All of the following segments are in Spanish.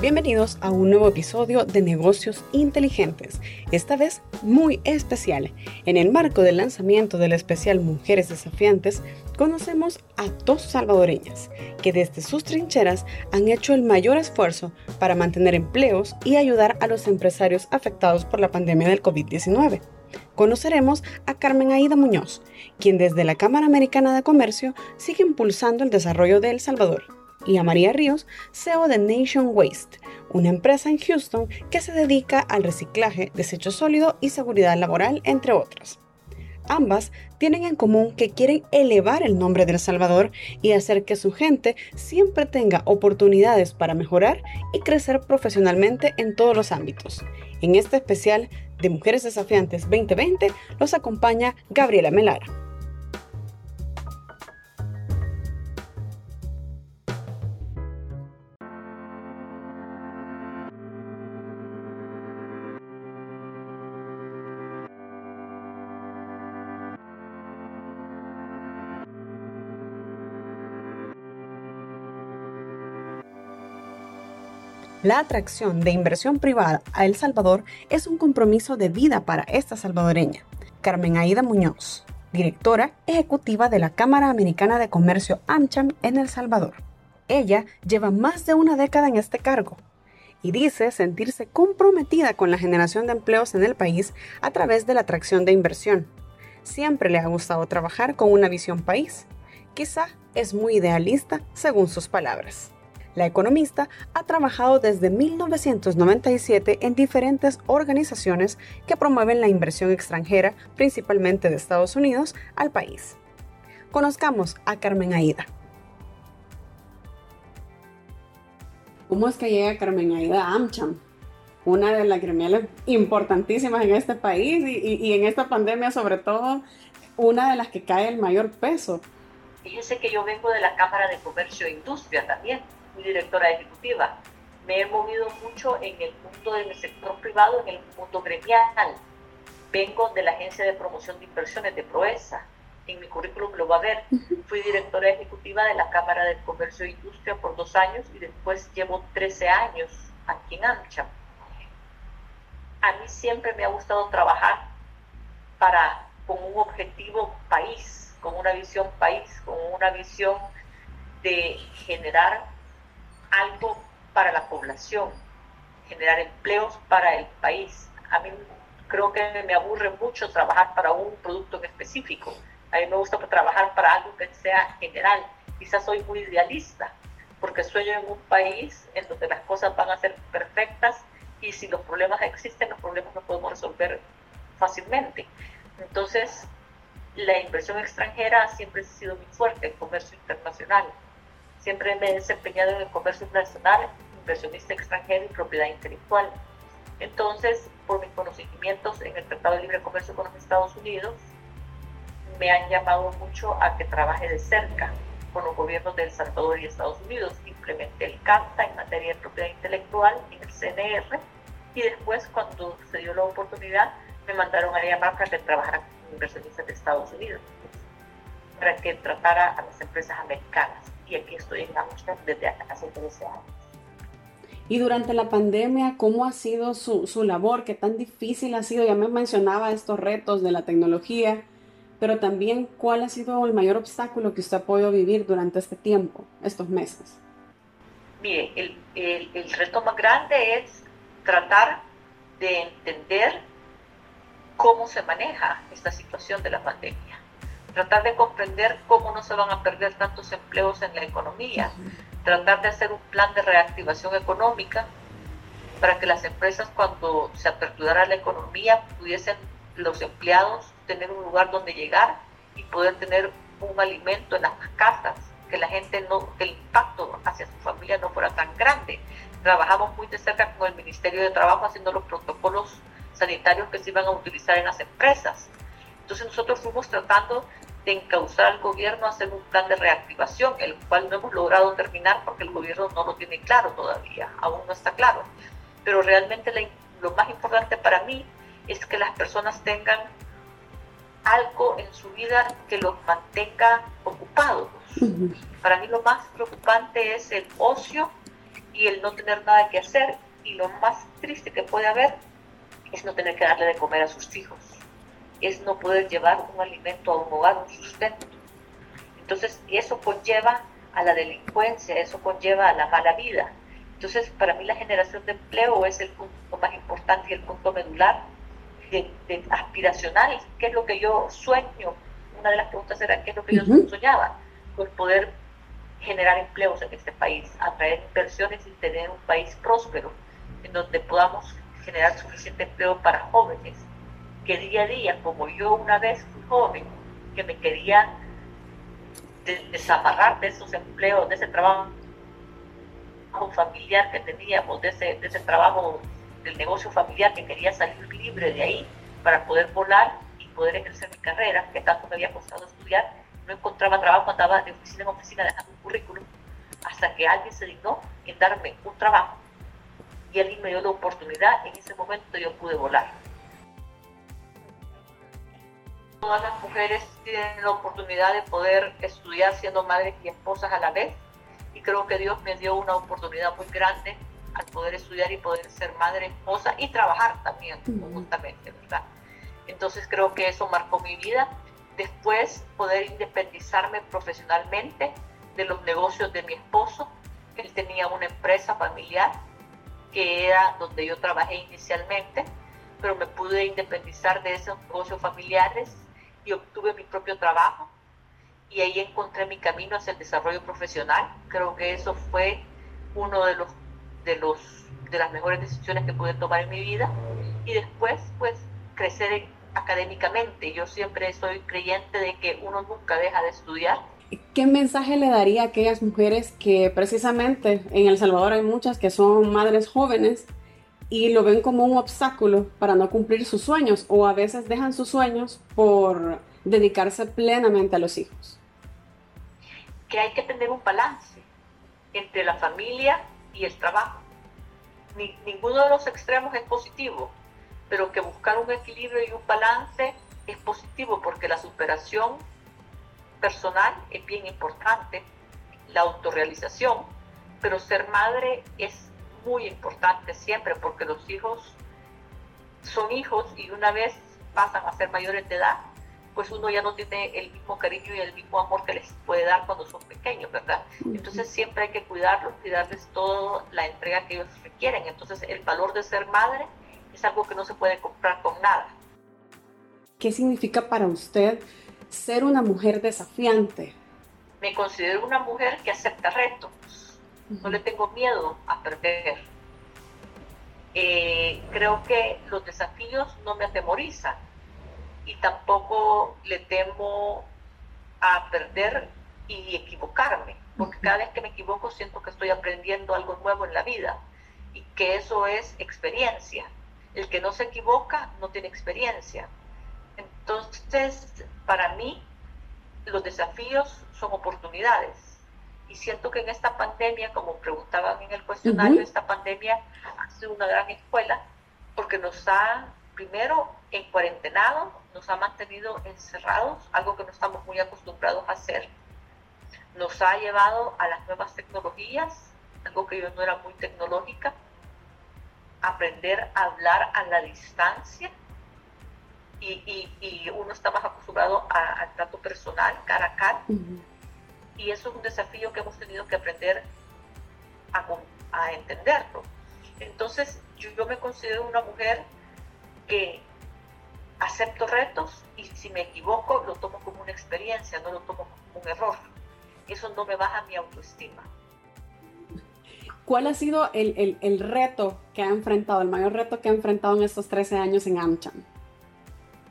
Bienvenidos a un nuevo episodio de Negocios Inteligentes, esta vez muy especial. En el marco del lanzamiento del especial Mujeres Desafiantes, conocemos a dos salvadoreñas que desde sus trincheras han hecho el mayor esfuerzo para mantener empleos y ayudar a los empresarios afectados por la pandemia del COVID-19 conoceremos a Carmen Aida Muñoz, quien desde la Cámara Americana de Comercio sigue impulsando el desarrollo de El Salvador, y a María Ríos, CEO de Nation Waste, una empresa en Houston que se dedica al reciclaje, desecho sólido y seguridad laboral, entre otras. Ambas tienen en común que quieren elevar el nombre de El Salvador y hacer que su gente siempre tenga oportunidades para mejorar y crecer profesionalmente en todos los ámbitos. En este especial de Mujeres Desafiantes 2020 los acompaña Gabriela Melara. La atracción de inversión privada a El Salvador es un compromiso de vida para esta salvadoreña, Carmen Aida Muñoz, directora ejecutiva de la Cámara Americana de Comercio AmCham en El Salvador. Ella lleva más de una década en este cargo y dice sentirse comprometida con la generación de empleos en el país a través de la atracción de inversión. Siempre le ha gustado trabajar con una visión país. Quizá es muy idealista, según sus palabras. La economista ha trabajado desde 1997 en diferentes organizaciones que promueven la inversión extranjera, principalmente de Estados Unidos, al país. Conozcamos a Carmen Aida. ¿Cómo es que llega Carmen Aida a AmCham? Una de las gremiales importantísimas en este país y, y en esta pandemia sobre todo, una de las que cae el mayor peso. Fíjese que yo vengo de la Cámara de Comercio e Industria también directora ejecutiva. Me he movido mucho en el mundo del sector privado, en el mundo gremial. Vengo de la Agencia de Promoción de Inversiones de Proesa. En mi currículum lo va a ver. Fui directora ejecutiva de la Cámara de Comercio e Industria por dos años y después llevo 13 años aquí en AmCham. A mí siempre me ha gustado trabajar para, con un objetivo país, con una visión país, con una visión de generar algo para la población, generar empleos para el país. A mí creo que me aburre mucho trabajar para un producto en específico. A mí me gusta trabajar para algo que sea general. Quizás soy muy idealista, porque sueño en un país en donde las cosas van a ser perfectas y si los problemas existen, los problemas los podemos resolver fácilmente. Entonces, la inversión extranjera siempre ha sido muy fuerte, el comercio internacional. Siempre me he desempeñado en el comercio internacional, inversionista extranjero y propiedad intelectual. Entonces, por mis conocimientos en el Tratado de Libre Comercio con los Estados Unidos, me han llamado mucho a que trabaje de cerca con los gobiernos de El Salvador y Estados Unidos. Implementé el CANTA en materia de propiedad intelectual en el CNR y después, cuando se dio la oportunidad, me mandaron a llamar para que trabajara con inversionistas de Estados Unidos, para que tratara a las empresas americanas y aquí estoy en Amsterdam desde hace 13 años. Y durante la pandemia, ¿cómo ha sido su, su, labor? ¿Qué tan difícil ha sido? Ya me mencionaba estos retos de la tecnología, pero también cuál ha sido el mayor obstáculo que usted ha podido vivir durante este tiempo, estos meses. Mire, el, el, el reto más grande es tratar de entender cómo se maneja esta situación de la pandemia tratar de comprender cómo no se van a perder tantos empleos en la economía, tratar de hacer un plan de reactivación económica para que las empresas cuando se aperturara la economía pudiesen los empleados tener un lugar donde llegar y poder tener un alimento en las casas, que la gente no, que el impacto hacia su familia no fuera tan grande. Trabajamos muy de cerca con el Ministerio de Trabajo haciendo los protocolos sanitarios que se iban a utilizar en las empresas. Entonces nosotros fuimos tratando de encauzar al gobierno a hacer un plan de reactivación, el cual no hemos logrado terminar porque el gobierno no lo tiene claro todavía, aún no está claro. Pero realmente lo más importante para mí es que las personas tengan algo en su vida que los mantenga ocupados. Para mí lo más preocupante es el ocio y y el no tener nada que hacer y lo más triste que puede haber es no tener que darle de comer a sus hijos, es no poder llevar un alimento a un hogar, un sustento. Entonces eso conlleva a la delincuencia, eso conlleva a la mala vida. Entonces para mí la generación de empleo es el punto más importante y el punto medular de, aspiracional, que es lo que yo sueño. Una de las preguntas era qué es lo que yo soñaba, por poder generar empleos en este país, atraer inversiones y tener un país próspero, en donde podamos generar suficiente empleo para jóvenes, que día a día, como yo una vez fui joven, que me quería desamarrar de esos empleos, de ese trabajo familiar que teníamos, de ese, de ese trabajo del negocio familiar que quería salir libre de ahí para poder volar y poder ejercer mi carrera, que tanto me había costado estudiar, no encontraba trabajo, andaba de oficina en oficina dejando un currículum, hasta que alguien se dignó en darme un trabajo y alguien me dio la oportunidad, en ese momento yo pude volar. Todas las mujeres tienen la oportunidad de poder estudiar siendo madres y esposas a la vez y creo que Dios me dio una oportunidad muy grande al poder estudiar y poder ser madre, esposa y trabajar también conjuntamente, ¿verdad? Entonces creo que eso marcó mi vida. Después poder independizarme profesionalmente de los negocios de mi esposo. Él tenía una empresa familiar que era donde yo trabajé inicialmente, pero me pude independizar de esos negocios familiares y obtuve mi propio trabajo y ahí encontré mi camino hacia el desarrollo profesional. Creo que eso fue uno de los de los de las mejores decisiones que pude tomar en mi vida y después pues crecer académicamente. Yo siempre soy creyente de que uno nunca deja de estudiar. ¿Qué mensaje le daría a aquellas mujeres que precisamente en El Salvador hay muchas que son madres jóvenes y lo ven como un obstáculo para no cumplir sus sueños o a veces dejan sus sueños por dedicarse plenamente a los hijos? que hay que tener un balance entre la familia y el trabajo. ninguno de los extremos es positivo, pero que buscar un equilibrio y un balance es positivo porque la superación personal es bien importante, la autorrealización, pero ser madre es muy importante siempre porque los hijos son hijos y una vez pasan a ser mayores de edad, pues uno ya no tiene el mismo cariño y el mismo amor que les puede dar cuando son pequeños, ¿verdad? Entonces siempre hay que cuidarlos y darles toda la entrega que ellos requieren. Entonces el valor de ser madre es algo que no se puede comprar con nada. ¿Qué significa para usted ser una mujer desafiante? Me considero una mujer que acepta retos. No le tengo miedo a perder. Eh, creo que los desafíos no me atemorizan y tampoco le temo a perder y equivocarme, porque cada vez que me equivoco siento que estoy aprendiendo algo nuevo en la vida y que eso es experiencia. El que no se equivoca no tiene experiencia. Entonces, para mí, los desafíos son oportunidades. Y siento que en esta pandemia, como preguntaban en el cuestionario, esta pandemia ha sido una gran escuela porque nos ha primero en cuarentenado, nos ha mantenido encerrados, algo que no estamos muy acostumbrados a hacer. Nos ha llevado a las nuevas tecnologías, algo que yo no era muy tecnológica, aprender a hablar a la distancia y, uno está más acostumbrado al trato personal, cara a cara. Y eso es un desafío que hemos tenido que aprender a, a entenderlo. Entonces, yo, yo me considero una mujer que acepto retos y si me equivoco lo tomo como una experiencia, no lo tomo como un error. Eso no me baja mi autoestima. ¿Cuál ha sido el, el, reto que ha enfrentado, el mayor reto que ha enfrentado en estos 13 años en AmCham?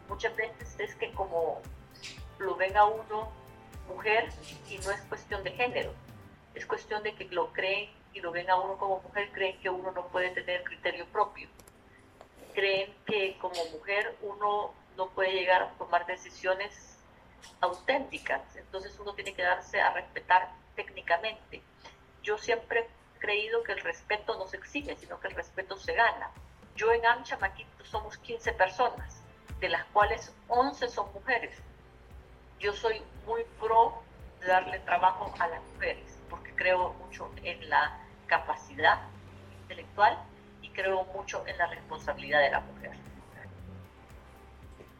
Muchas veces es que como lo ven a uno mujer y no es cuestión de género, es cuestión de que lo creen y lo ven a uno como mujer, creen que uno no puede tener criterio propio creen que como mujer uno no puede llegar a tomar decisiones auténticas, entonces uno tiene que darse a respetar técnicamente. Yo siempre he creído que el respeto no se exige, sino que el respeto se gana. Yo en Ancha aquí somos 15 personas, de las cuales 11 son mujeres. Yo soy muy pro de darle trabajo a las mujeres, porque creo mucho en la capacidad intelectual y creo mucho en la responsabilidad de la mujer.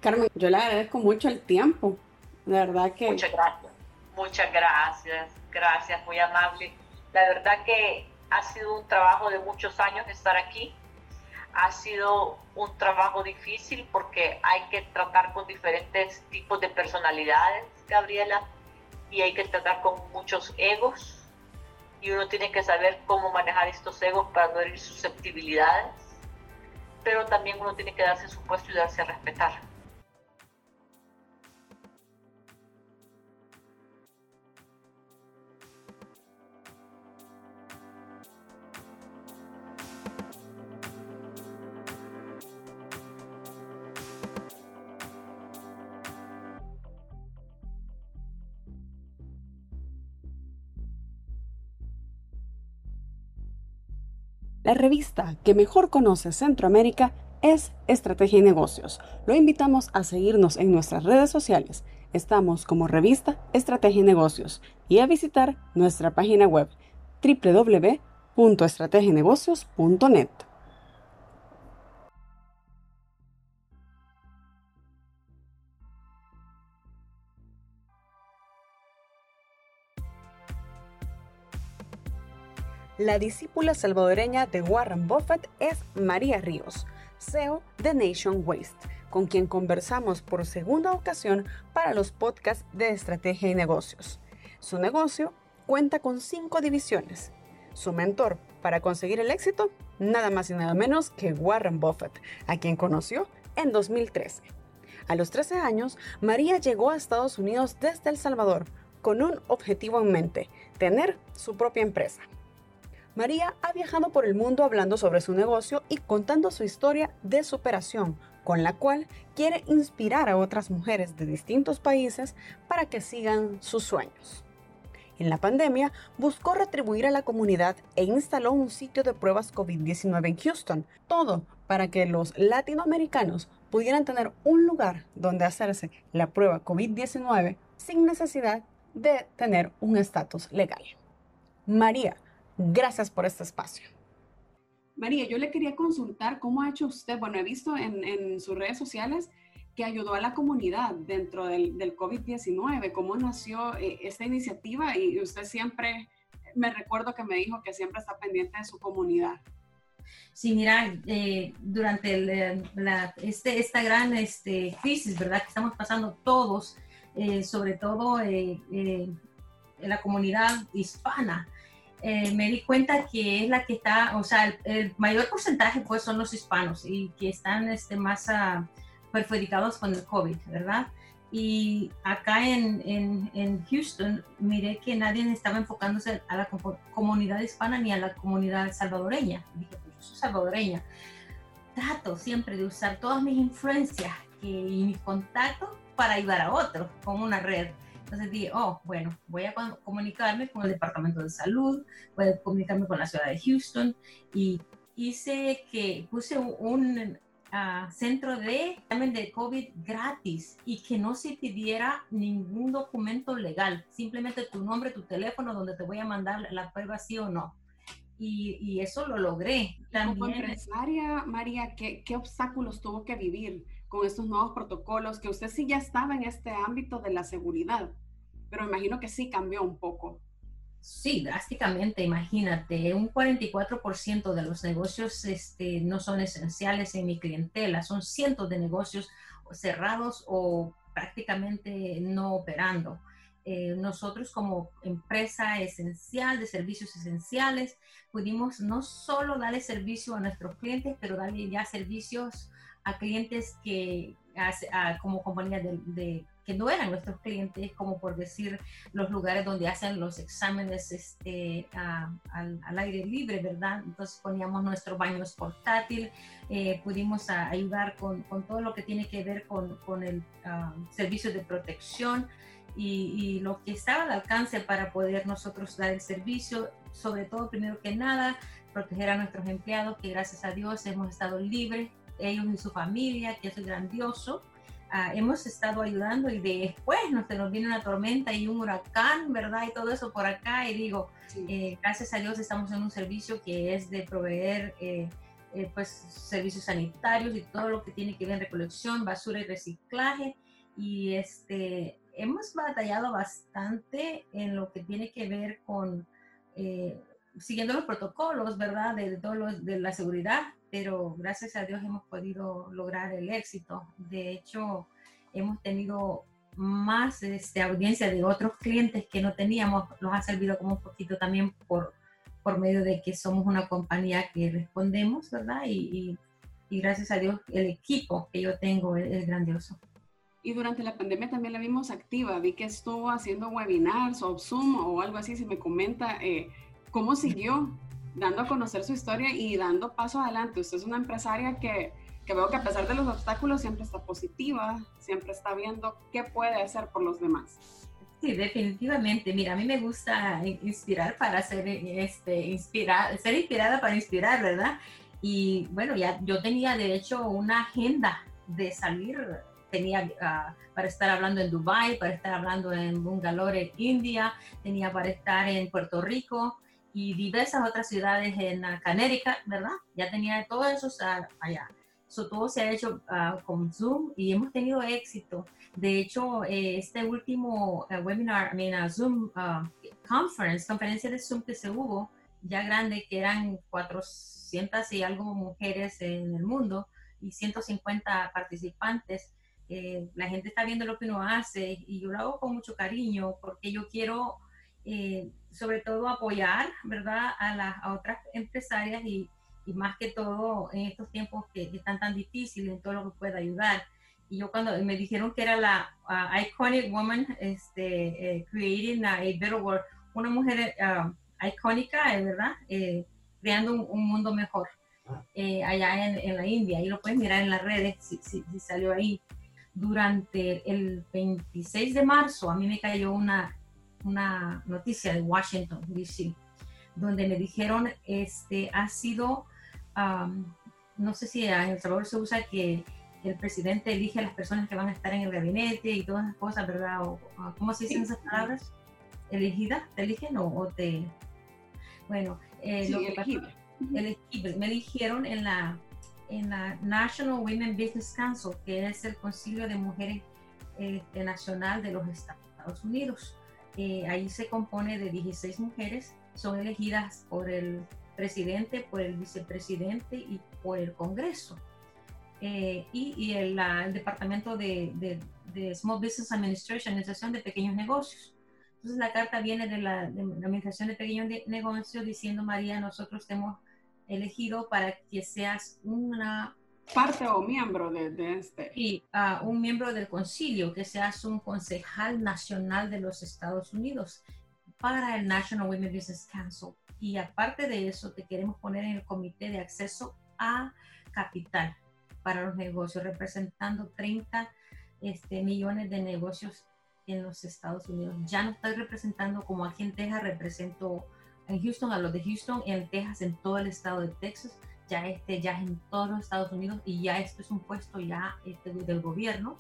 Carmen, yo le agradezco mucho el tiempo, de verdad que... Muchas gracias, muchas gracias, gracias, muy amable. La verdad que ha sido un trabajo de muchos años estar aquí. Ha sido un trabajo difícil porque hay que tratar con diferentes tipos de personalidades, Gabriela, y hay que tratar con muchos egos. Y uno tiene que saber cómo manejar estos egos para no herir susceptibilidades. Pero también uno tiene que darse su puesto y darse a respetar. La revista que mejor conoce Centroamérica es Estrategia y Negocios. Lo invitamos a seguirnos en nuestras redes sociales. Estamos como revista Estrategia y Negocios y a visitar nuestra página web www.estrategienegocios.net. La discípula salvadoreña de Warren Buffett es María Ríos, CEO de Nation Waste, con quien conversamos por segunda ocasión para los podcasts de estrategia y negocios. Su negocio cuenta con cinco divisiones. Su mentor para conseguir el éxito, nada más y nada menos que Warren Buffett, a quien conoció en 2013. A los 13 años, María llegó a Estados Unidos desde El Salvador con un objetivo en mente, tener su propia empresa. María ha viajado por el mundo hablando sobre su negocio y contando su historia de superación, con la cual quiere inspirar a otras mujeres de distintos países para que sigan sus sueños. En la pandemia, buscó retribuir a la comunidad e instaló un sitio de pruebas COVID-19 en Houston, todo para que los latinoamericanos pudieran tener un lugar donde hacerse la prueba COVID-19 sin necesidad de tener un estatus legal. María Gracias por este espacio. María, yo le quería consultar cómo ha hecho usted, bueno, he visto en, sus redes sociales que ayudó a la comunidad dentro del, COVID-19, cómo nació eh, esta iniciativa y usted siempre, me recuerdo que me dijo que siempre está pendiente de su comunidad. Sí, mira, eh, durante este, esta gran este, crisis, ¿verdad? Que estamos pasando todos, eh, sobre todo en la comunidad hispana, eh, me di cuenta que es la que está, o sea, el, mayor porcentaje pues son los hispanos y que están este, más uh, perjudicados con el COVID, ¿verdad? Y acá en, en, en, Houston miré que nadie estaba enfocándose a la comunidad hispana ni a la comunidad salvadoreña. Dije, pues yo soy salvadoreña. Trato siempre de usar todas mis influencias y mis contactos para ayudar a otros, como una red. Entonces dije, oh, bueno, voy a comunicarme con el Departamento de Salud, voy a comunicarme con la ciudad de Houston y hice que puse un, ah, centro de examen de COVID gratis y que no se pidiera ningún documento legal, simplemente tu nombre, tu teléfono, donde te voy a mandar la prueba sí o no. Y, y eso lo logré. También, Como empresaria, María, ¿qué, ¿qué obstáculos tuvo que vivir? Con estos nuevos protocolos, que usted sí ya estaba en este ámbito de la seguridad, pero imagino que sí cambió un poco. Sí, drásticamente, imagínate, un 44% de los negocios este, no son esenciales en mi clientela, son cientos de negocios cerrados o prácticamente no operando. Eh, nosotros como empresa esencial de servicios esenciales pudimos no solo darle servicio a nuestros clientes, pero darle ya servicios a clientes que, como compañía de, que no eran nuestros clientes, como por decir los lugares donde hacen los exámenes este, al, aire libre, ¿verdad? Entonces poníamos nuestros baños portátil, eh, pudimos ayudar con, con, todo lo que tiene que ver con, con el ah, servicio de protección y, y, lo que estaba al alcance para poder nosotros dar el servicio, sobre todo, primero que nada, proteger a nuestros empleados, que gracias a Dios hemos estado libres ellos y su familia, que es grandioso. ah, hemos estado ayudando y después nos, nos viene una tormenta y un huracán, ¿verdad? Y todo eso por acá y digo, eh, gracias a Dios estamos en un servicio que es de proveer eh, eh, pues servicios sanitarios y todo lo que tiene que ver en recolección, basura y reciclaje y este hemos batallado bastante en lo que tiene que ver con siguiendo los protocolos, ¿verdad? De, de, de la seguridad, pero gracias a Dios hemos podido lograr el éxito. De hecho, hemos tenido más este, audiencia de otros clientes que no teníamos, nos ha servido como un poquito también por, por medio de que somos una compañía que respondemos, ¿verdad? Y, y, gracias a Dios el equipo que yo tengo es, grandioso. Y durante la pandemia también la vimos activa, vi que estuvo haciendo webinars o Zoom o algo así, si me comenta, eh, ¿cómo siguió dando a conocer su historia y dando paso adelante? Usted es una empresaria que que veo que a pesar de los obstáculos siempre está positiva, siempre está viendo qué puede hacer por los demás. Sí, definitivamente. Mira, a mí me gusta inspirar para ser, este, inspirar, ser inspirada para inspirar, ¿verdad? Y bueno, ya yo tenía de hecho una agenda de salir, tenía ah, para estar hablando en Dubai, para estar hablando en Bangalore, India, tenía para estar en Puerto Rico y diversas otras ciudades en Connecticut, ¿verdad? Ya tenía todo eso allá todo se ha hecho ah, con Zoom y hemos tenido éxito. De hecho, eh, este último eh, webinar, I mean, Zoom ah, conference, conferencia de Zoom que se hubo, ya grande, que eran 400 y algo mujeres en el mundo y 150 participantes. Eh, la gente está viendo lo que uno hace y yo lo hago con mucho cariño porque yo quiero sobre todo apoyar, ¿verdad?, a las a otras empresarias y, y más que todo en estos tiempos que, están tan difíciles, en todo lo que pueda ayudar. Y yo cuando me dijeron que era la uh, Iconic Woman este, eh, Creating a, Better World, una mujer uh, icónica, eh, ¿verdad? Eh, creando un, mundo mejor allá en, en, la India. Y lo puedes mirar en las redes si, si, si, salió ahí. Durante el 26 de marzo a mí me cayó una, una noticia de Washington, D.C., donde me dijeron, este, ha sido no sé si en El Salvador se usa que el presidente elige a las personas que van a estar en el gabinete y todas esas cosas, ¿verdad? O, ¿Cómo se dicen esas palabras? ¿Elegida? ¿Te eligen o, te...? Bueno, eh, lo que me eligieron en la, en la National Women Business Council, que es el Concilio de Mujeres este, Nacional de los Estados Unidos. Eh, ahí se compone de 16 mujeres, son elegidas por el presidente, por el vicepresidente y por el Congreso. Eh, y, el, Departamento de, Small Business Administration, Administración de Pequeños Negocios. Entonces la carta viene de la, Administración de Pequeños Negocios diciendo, María, nosotros te hemos elegido para que seas una parte o miembro de, este. Y uh, un miembro del concilio, que seas un concejal nacional de los Estados Unidos para el National Women Business Council y aparte de eso te queremos poner en el comité de acceso a capital para los negocios, representando 30 este, millones de negocios en los Estados Unidos. Ya no estoy representando como aquí en Texas, represento en Houston a los de Houston, en Texas, en todo el estado de Texas, ya este ya en todos los Estados Unidos y ya esto es un puesto ya este, del gobierno.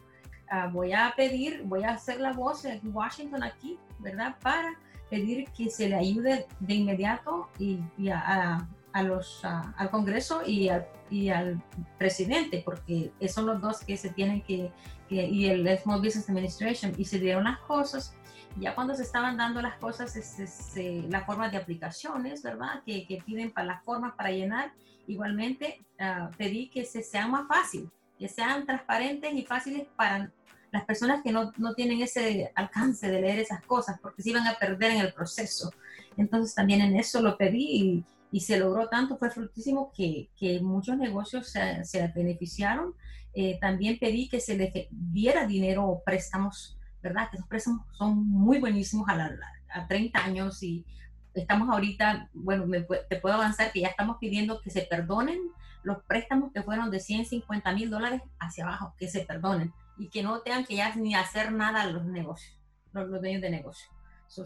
Uh, voy a pedir, voy a hacer la voz en Washington aquí, ¿verdad? Para pedir que se le ayude de inmediato y, a, a, los, al Congreso y, y, al presidente, porque son los dos que se tienen que, y el Small Business Administration, y se dieron las cosas. Ya cuando se estaban dando las cosas, es, la forma de aplicaciones, ¿verdad? Que, que, piden para las formas para llenar, igualmente uh, pedí que se sean más fácil, que sean transparentes y fáciles para las personas que no, no, tienen ese alcance de leer esas cosas, porque se iban a perder en el proceso. Entonces también en eso lo pedí y, y se logró tanto, fue fructísimo que, que muchos negocios se, se beneficiaron. Eh, también pedí que se les diera dinero o préstamos, ¿verdad? Que esos préstamos son muy buenísimos a, la, a 30 años y estamos ahorita, bueno, te puedo avanzar que ya estamos pidiendo que se perdonen los préstamos que fueron de 150 mil dólares hacia abajo, que se perdonen y que no tengan que ya ni hacer nada los negocios, los, los dueños de negocios.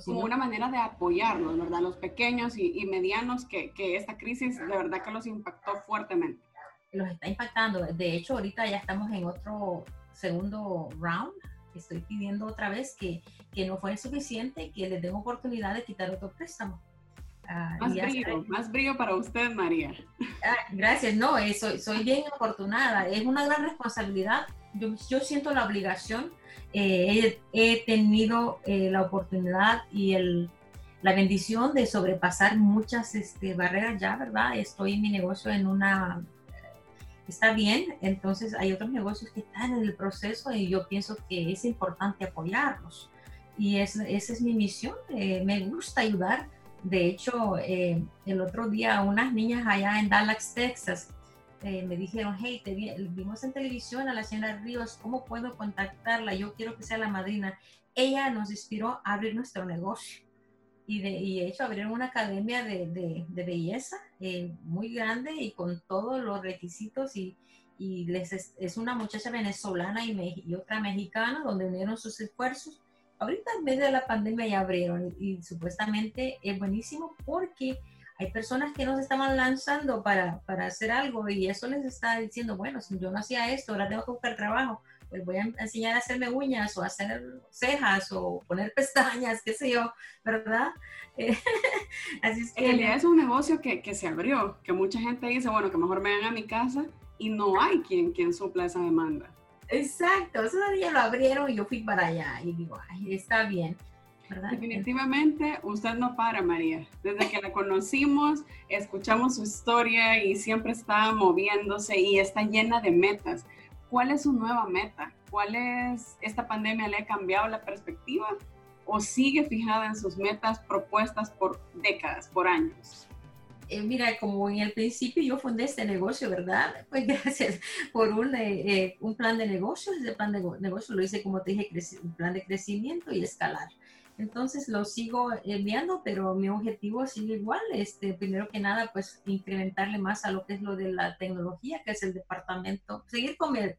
Como una manera de apoyarlos, ¿verdad? Los pequeños y, medianos que, que, esta crisis de verdad que los impactó fuertemente. Los está impactando. De hecho, ahorita ya estamos en otro, segundo round. Estoy pidiendo otra vez que, que no fue suficiente, que les den oportunidad de quitar otro préstamo. Ah, más brillo, más brillo para usted, María. Ah, gracias, no, eh, soy, soy bien afortunada. Es una gran responsabilidad. Yo, yo siento la obligación. Eh, he, tenido eh, la oportunidad y el, la bendición de sobrepasar muchas este, barreras ya, ¿verdad? Estoy en mi negocio en una... Está bien, entonces hay otros negocios que están en el proceso y yo pienso que es importante apoyarlos. Y es, esa es mi misión. me gusta ayudar de hecho, eh, el otro día unas niñas allá en Dallas, Texas, eh, me dijeron, hey, te vimos en televisión a la señora Ríos, ¿cómo puedo contactarla? Yo quiero que sea la madrina. Ella nos inspiró a abrir nuestro negocio. Y de, hecho abrieron una academia de, belleza eh, muy grande y con todos los requisitos y, les es, una muchacha venezolana y, y otra mexicana donde unieron sus esfuerzos. Ahorita en medio de la pandemia ya abrieron y, supuestamente es buenísimo porque hay personas que nos estaban lanzando para, para, hacer algo y eso les está diciendo, bueno, si yo no hacía esto, ahora tengo que buscar trabajo, pues voy a enseñar a hacerme uñas o hacer cejas o poner pestañas, qué sé yo, ¿verdad? Así es que... En realidad es un negocio que, que, se abrió, que mucha gente dice, bueno, que mejor me vengan a mi casa y no hay quien, quien supla esa demanda. Exacto, eso día lo abrieron y yo fui para allá y digo, ay, está bien. Definitivamente usted no para, María. Desde que la conocimos, escuchamos su historia y siempre está moviéndose y está llena de metas. ¿Cuál es su nueva meta? ¿Cuál es, esta pandemia le ha cambiado la perspectiva o sigue fijada en sus metas propuestas por décadas, por años? Eh, mira, como en el principio yo fundé este negocio, ¿verdad? Pues gracias por un, eh, eh, un plan de negocios. Ese plan de negocio lo hice, como te dije, un plan de crecimiento y escalar. Entonces lo sigo enviando, pero mi objetivo sigue igual. Este, primero que nada, pues incrementarle más a lo que es lo de la tecnología, que es el departamento, seguir con el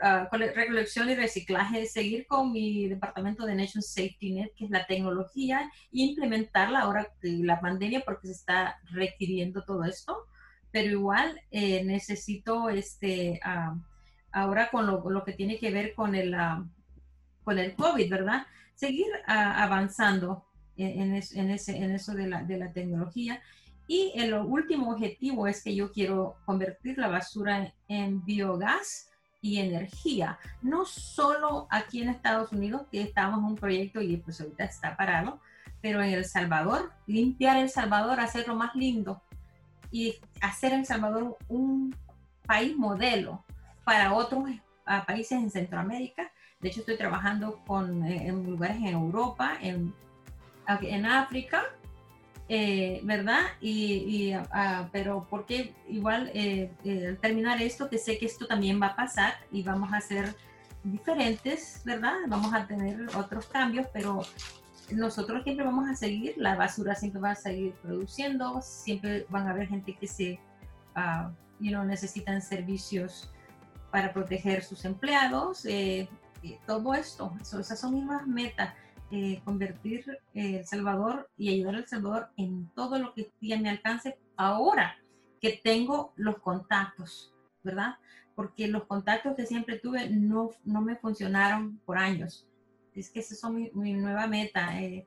uh, recolección y reciclaje, seguir con mi departamento de Nation Safety Net, que es la tecnología, e implementarla ahora la pandemia, porque se está requiriendo todo esto, pero igual eh, necesito, este, uh, ahora con lo, lo, que tiene que ver con el, uh, con el COVID, ¿verdad? Seguir avanzando en, en, ese, en eso de la, de la tecnología. Y el último objetivo es que yo quiero convertir la basura en biogás y energía, no solo aquí en Estados Unidos, que estamos en un proyecto y pues ahorita está parado, pero en El Salvador, limpiar El Salvador, hacerlo más lindo y hacer El Salvador un país modelo para otros ah, países en Centroamérica. De hecho, estoy trabajando con, eh, en lugares en Europa, en, en África, eh, ¿verdad? Y, ah, pero porque igual eh, al terminar esto, que sé que esto también va a pasar y vamos a ser diferentes, ¿verdad? Vamos a tener otros cambios, pero nosotros siempre vamos a seguir, la basura siempre va a seguir produciendo, siempre van a haber gente que se, uh, you necesitan servicios para proteger sus empleados, todo esto, esas son mismas metas eh, convertir eh, El Salvador y ayudar a El Salvador en todo lo que esté a mi alcance ahora que tengo los contactos, ¿verdad? Porque los contactos que siempre tuve no, no me funcionaron por años. Es que esa es mi, nueva meta, eh,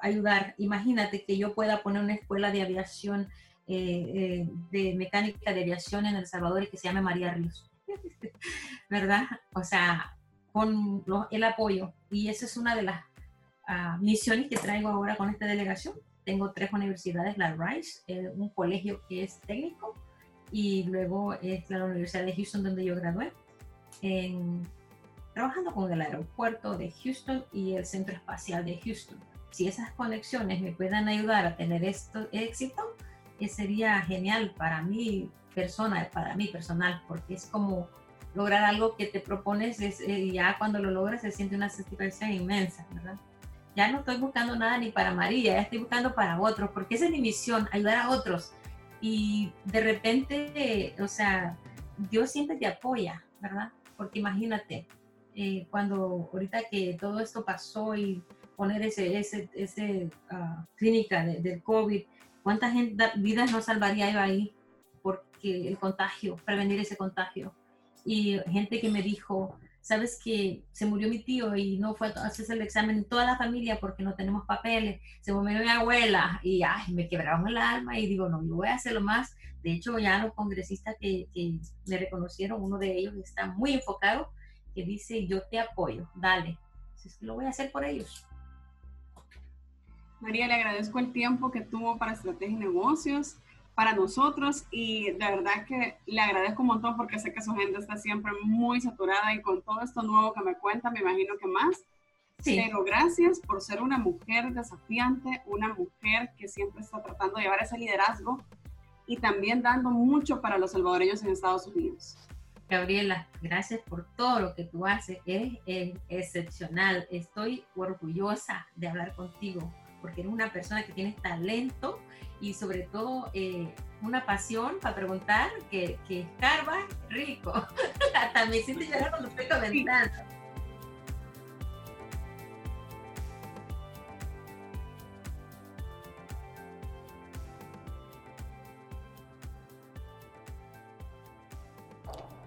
ayudar. Imagínate que yo pueda poner una escuela de aviación, de mecánica de aviación en El Salvador y que se llame María Ríos, ¿verdad? O sea, con el apoyo. Y esa es una de las misiones que traigo ahora con esta delegación. Tengo tres universidades, la Rice, eh, un colegio que es técnico y luego es la Universidad de Houston donde yo gradué, en, trabajando con el aeropuerto de Houston y el Centro Espacial de Houston. Si esas conexiones me puedan ayudar a tener esto éxito, eh, sería genial para mi persona, para mí personal, porque es como lograr algo que te propones, es, eh, ya cuando lo logras se siente una satisfacción inmensa, ¿verdad? ya no estoy buscando nada ni para María, ya estoy buscando para otros, porque esa es mi misión, ayudar a otros. Y de repente, o sea, Dios siempre te apoya, ¿verdad? Porque imagínate, eh, cuando ahorita que todo esto pasó y poner ese, ese, ese ah, clínica del COVID, ¿cuántas vidas no salvaría yo ahí? Porque el contagio, prevenir ese contagio. Y gente que me dijo, sabes que se murió mi tío y no fue a hacerse el examen en toda la familia porque no tenemos papeles, se murió mi abuela y ay, me quebraron el alma y digo, no, yo voy a hacerlo más. De hecho, ya los congresistas que, que me reconocieron, uno de ellos está muy enfocado, que dice, yo te apoyo, dale. Entonces, lo voy a hacer por ellos. María, le agradezco el tiempo que tuvo para Estrategia y Negocios para nosotros y de verdad que le agradezco un montón porque sé que su agenda está siempre muy saturada y con todo esto nuevo que me cuenta, me imagino que más. Sí. Pero gracias por ser una mujer desafiante, una mujer que siempre está tratando de llevar ese liderazgo y también dando mucho para los salvadoreños en Estados Unidos. Gabriela, gracias por todo lo que tú haces. Eres, eres excepcional. Estoy orgullosa de hablar contigo porque eres una persona que tiene talento y sobre todo eh, una pasión para preguntar que, que escarba rico. Hasta me siento llorar cuando estoy comentando.